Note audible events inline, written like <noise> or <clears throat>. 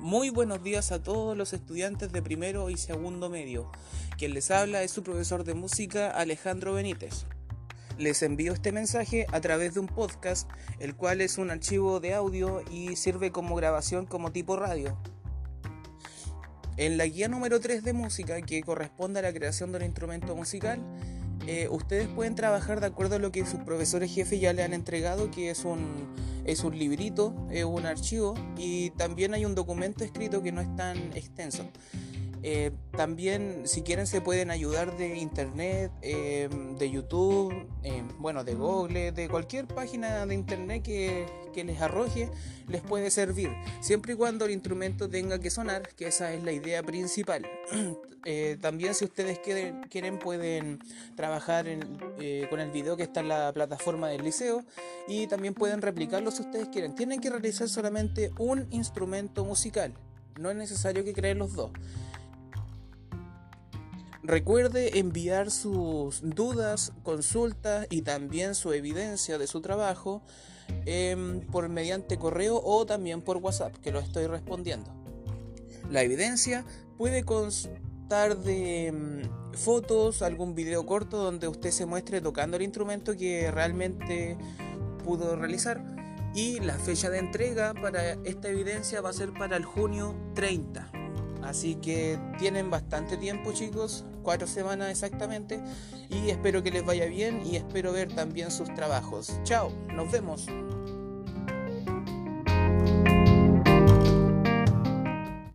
Muy buenos días a todos los estudiantes de primero y segundo medio. Quien les habla es su profesor de música Alejandro Benítez. Les envío este mensaje a través de un podcast, el cual es un archivo de audio y sirve como grabación como tipo radio. En la guía número 3 de música, que corresponde a la creación de un instrumento musical, eh, ustedes pueden trabajar de acuerdo a lo que sus profesores jefes ya le han entregado, que es un, es un librito, es un archivo y también hay un documento escrito que no es tan extenso. Eh, también, si quieren, se pueden ayudar de internet, em, de YouTube, em, bueno, de Google, de cualquier página de internet que, que, les arroje, les puede servir. Siempre y cuando el instrumento tenga que sonar, que esa es la idea principal. <clears throat> Eh, también, si ustedes quieren, pueden trabajar eh, con el video que está en la plataforma del liceo y también pueden replicarlo si ustedes quieren. Tienen que realizar solamente un instrumento musical. No es necesario que creen los dos. Recuerde enviar sus dudas, consultas y también su evidencia de su trabajo em, por mediante correo o también por WhatsApp, que lo estoy respondiendo. La evidencia puede constar de em, fotos, algún video corto donde usted se muestre tocando el instrumento que realmente pudo realizar. Y la fecha de entrega para esta evidencia va a ser para el junio 30. Así que tienen bastante tiempo chicos, cuatro semanas exactamente, y espero que les vaya bien y espero ver también sus trabajos. Chao, nos vemos.